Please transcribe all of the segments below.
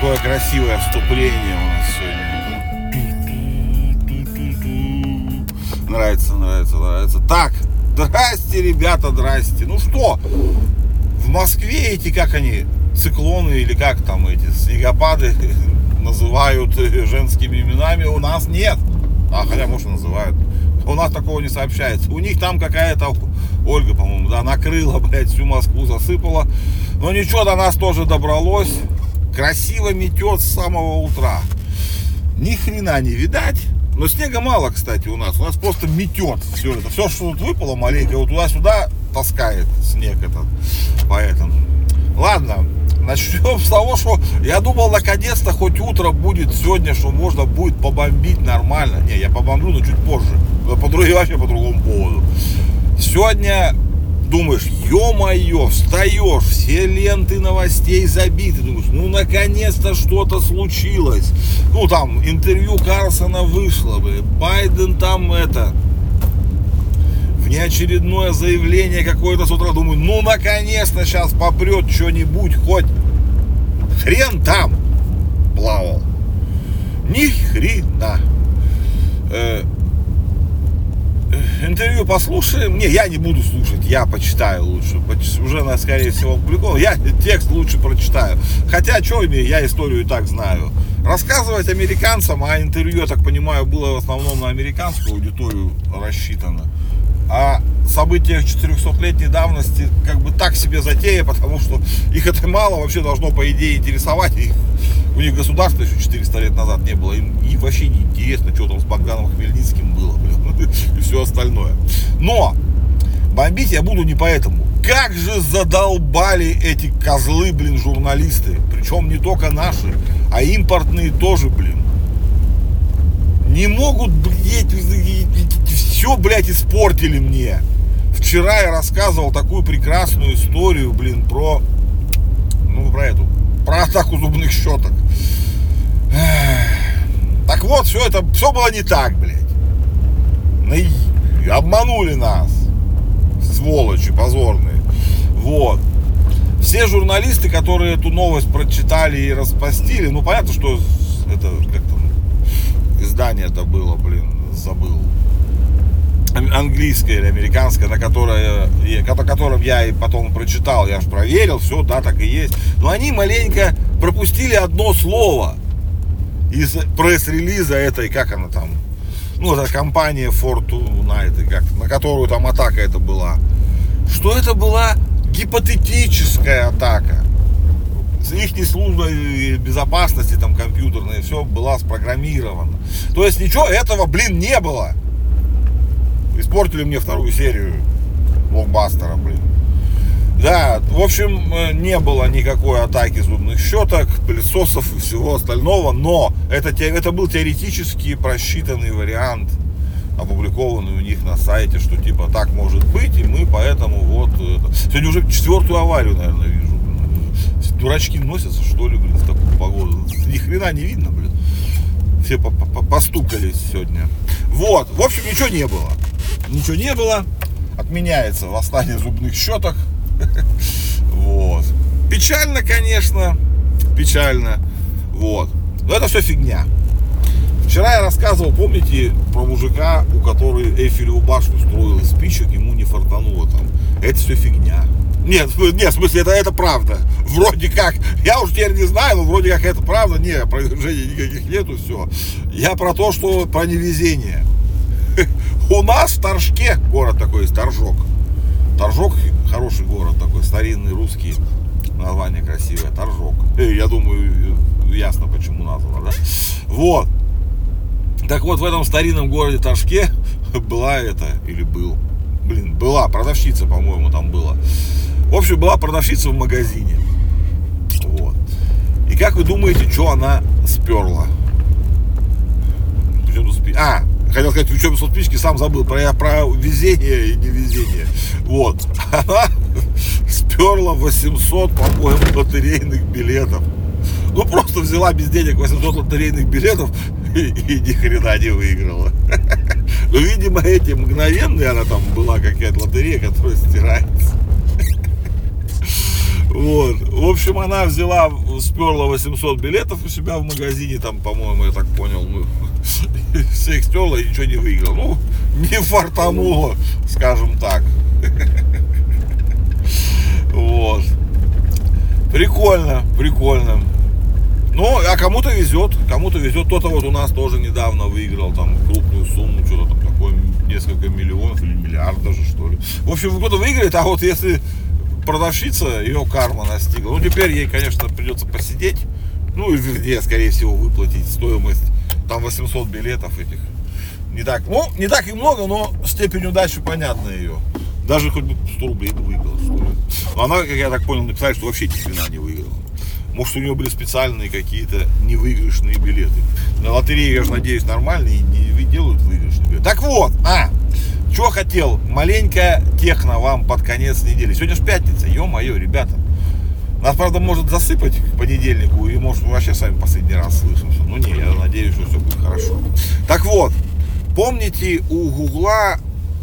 Какое красивое вступление у нас сегодня. Нравится, нравится, нравится. Так, здрасте, ребята, здрасте. Ну что, в Москве эти, как они, циклоны или как там эти снегопады называют женскими именами, у нас нет. А хотя, может, называют. У нас такого не сообщается. У них там какая-то Ольга, по-моему, да, накрыла, блядь, всю Москву засыпала. Но ничего, до нас тоже добралось. Красиво метет с самого утра. Ни хрена не видать. Но снега мало, кстати, у нас. У нас просто метет все это. Все, что тут выпало маленько, вот туда-сюда таскает снег этот. Поэтому. Ладно, начнем с того, что я думал, наконец-то хоть утро будет сегодня, что можно будет побомбить нормально. Не, я побомблю, но чуть позже. По другому, вообще по другому поводу. Сегодня думаешь, ё-моё, встаешь, все ленты новостей забиты, думаешь, ну наконец-то что-то случилось. Ну там интервью Карлсона вышло бы, Байден там это, внеочередное заявление какое-то с утра, думаю, ну наконец-то сейчас попрет что-нибудь, хоть хрен там плавал. Ни хрена. Э, интервью послушаем. Не, я не буду слушать, я почитаю лучше. Уже, на, скорее всего, опубликован. Я текст лучше прочитаю. Хотя, что мне, я историю и так знаю. Рассказывать американцам, а интервью, я так понимаю, было в основном на американскую аудиторию рассчитано. А события 400-летней давности как бы так себе затея, потому что их это мало вообще должно, по идее, интересовать. Их, у них государства еще 400 лет назад не было. Им, им вообще не интересно, что там с Богданом Хмельницким было, блин, и все остальное. Но бомбить я буду не поэтому. Как же задолбали эти козлы, блин, журналисты. Причем не только наши, а импортные тоже, блин. Не могут, блядь, все, блядь, испортили мне. Вчера я рассказывал такую прекрасную историю, блин, про, ну, про эту, про атаку зубных щеток. Так вот, все это, все было не так, блядь. Обманули нас. Сволочи позорные. Вот. Все журналисты, которые эту новость прочитали и распостили, ну, понятно, что это как там издание это было, блин, забыл английское или американское, на которое, о котором я и потом прочитал, я же проверил, все, да, так и есть. Но они маленько пропустили одно слово из пресс-релиза этой, как она там, ну, это компания Fortnite, как, на которую там атака это была. Что это была гипотетическая атака. С их службой безопасности, там, компьютерной, все была спрограммирована. То есть ничего этого, блин, не было. Испортили мне вторую серию блокбастера, блин. Да, в общем, э, не было никакой атаки зубных щеток, пылесосов и всего остального, но это, это был теоретически просчитанный вариант, опубликованный у них на сайте, что типа так может быть, и мы поэтому вот... Это... Сегодня уже четвертую аварию, наверное, вижу. Дурачки носятся, что ли, блин, в такую погоду. Ни хрена не видно, блин. Все постукались сегодня. Вот, в общем, ничего не было ничего не было. Отменяется восстание зубных щеток. Вот. Печально, конечно. Печально. Вот. Но это все фигня. Вчера я рассказывал, помните, про мужика, у которого Эйфелеву башню строил из спичек, ему не фартануло там. Это все фигня. Нет, нет, в смысле, это, это правда. Вроде как, я уж теперь не знаю, но вроде как это правда. Не, опровержений никаких нету, все. Я про то, что про невезение. У нас в Торжке, город такой Торжок. Старинный русский. Название красивое, Торжок. Э, я думаю, ясно, почему названо, да? Вот. Так вот, в этом старинном городе Торжке была это, или был, блин, была продавщица, по-моему, там была. В общем, была продавщица в магазине. Вот. И как вы думаете, что она сперла? А, хотел сказать, в учебе спички, сам забыл про, про везение и невезение. Вот. Она сперла 800, по-моему, лотерейных билетов. Ну, просто взяла без денег 800 лотерейных билетов и, и ни хрена не выиграла. Ну, видимо, эти мгновенные, она там была какая-то лотерея, которая стирается. Вот. В общем, она взяла, сперла 800 билетов у себя в магазине, там, по-моему, я так понял, ну, все их стерла и ничего не выиграла. Ну, не фартануло, скажем так. Вот. Прикольно, прикольно. Ну, а кому-то везет, кому-то везет. Кто-то вот у нас тоже недавно выиграл там крупную сумму, что-то там такое, несколько миллионов или миллиард даже, что ли. В общем, кто-то выиграет, а вот если продавщица, ее карма настигла. Ну, теперь ей, конечно, придется посидеть. Ну, и вернее, скорее всего, выплатить стоимость. Там 800 билетов этих. Не так, ну, не так и много, но степень удачи понятна ее. Даже хоть бы 100 рублей бы выиграла, она, как я так понял, написала, что вообще ни хрена не выиграла. Может, у нее были специальные какие-то невыигрышные билеты. На лотерее, я же надеюсь, нормальные не делают выигрышные билеты. Так вот, а, что хотел, маленькая техно вам под конец недели. Сегодня же пятница, ё-моё, ребята. Нас, правда, может засыпать к понедельнику, и может мы вообще с вами последний раз слышимся. Ну не, я надеюсь, что все будет хорошо. Так вот, помните, у Гугла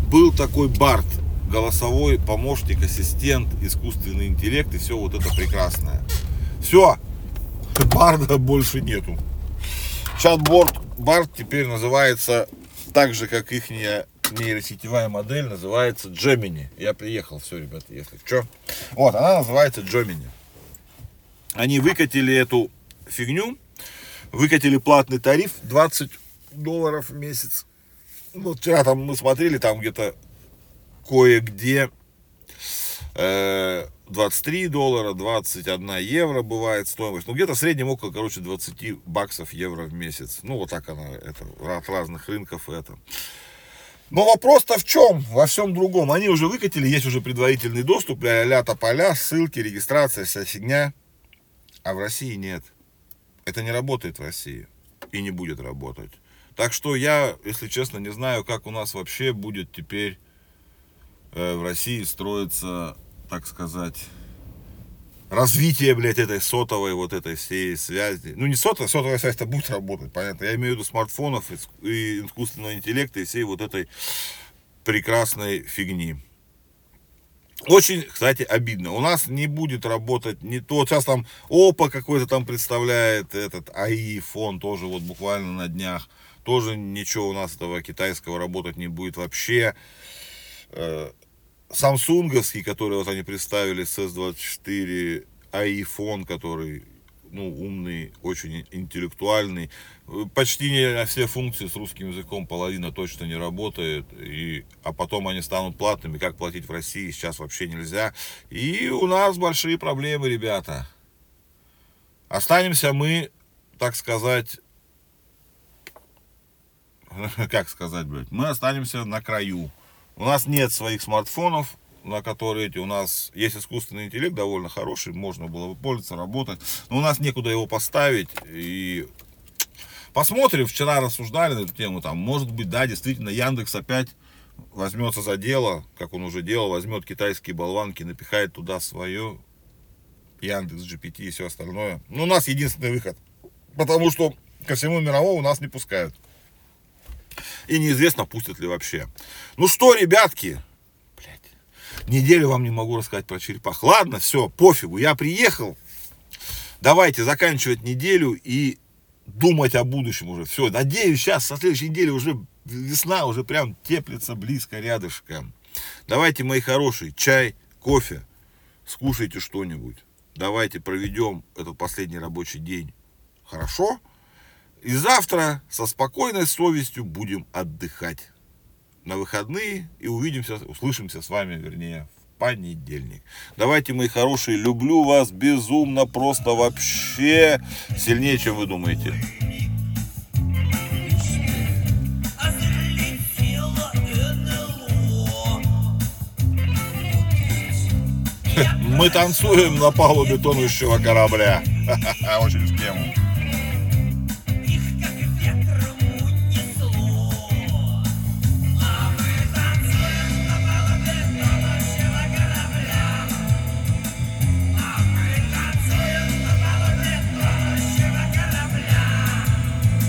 был такой Барт, голосовой помощник, ассистент, искусственный интеллект и все вот это прекрасное. Все, Барда больше нету. Чат-борд Барт теперь называется так же, как их нейросетевая модель называется Gemini. Я приехал, все, ребята, если что. Вот, она называется Gemini. Они выкатили эту фигню, выкатили платный тариф 20 долларов в месяц. Вот вчера там мы смотрели, там где-то кое-где 23 э, доллара, 21 евро бывает стоимость. Ну, где-то в среднем около, короче, 20 баксов евро в месяц. Ну, вот так она, это, от разных рынков это. Но вопрос-то в чем? Во всем другом. Они уже выкатили, есть уже предварительный доступ, ля-ля тополя, ссылки, регистрация, вся фигня. А в России нет. Это не работает в России. И не будет работать. Так что я, если честно, не знаю, как у нас вообще будет теперь в России строиться, так сказать, развитие, блядь, этой сотовой вот этой всей связи. Ну, не сотовая, сотовая связь-то будет работать, понятно. Я имею в виду смартфонов и искусственного интеллекта и всей вот этой прекрасной фигни. Очень, кстати, обидно. У нас не будет работать не то. Сейчас там ОПА какой-то там представляет этот АИ фон тоже вот буквально на днях. Тоже ничего у нас этого китайского работать не будет вообще. Э, самсунговский, который вот они представили с S24, iPhone, который ну, умный, очень интеллектуальный. Почти не все функции с русским языком половина точно не работает. И, а потом они станут платными. Как платить в России сейчас вообще нельзя. И у нас большие проблемы, ребята. Останемся мы, так сказать, как сказать, блядь, мы останемся на краю. У нас нет своих смартфонов, на которые эти у нас есть искусственный интеллект довольно хороший, можно было бы пользоваться, работать. Но у нас некуда его поставить. И посмотрим, вчера рассуждали на эту тему, там, может быть, да, действительно, Яндекс опять возьмется за дело, как он уже делал, возьмет китайские болванки, напихает туда свое Яндекс, GPT и все остальное. Но у нас единственный выход. Потому что ко всему мировому нас не пускают. И неизвестно, пустят ли вообще. Ну что, ребятки, блядь, неделю вам не могу рассказать про черепах. Ладно, все, пофигу, я приехал. Давайте заканчивать неделю и думать о будущем уже. Все, надеюсь, сейчас, со следующей недели уже весна уже прям теплится близко рядышком. Давайте, мои хорошие, чай, кофе, скушайте что-нибудь. Давайте проведем этот последний рабочий день хорошо. И завтра со спокойной совестью будем отдыхать на выходные и увидимся, услышимся с вами, вернее, в понедельник. Давайте, мои хорошие, люблю вас безумно, просто вообще сильнее, чем вы думаете. Мы танцуем на палубе тонущего корабля. Очень в тему.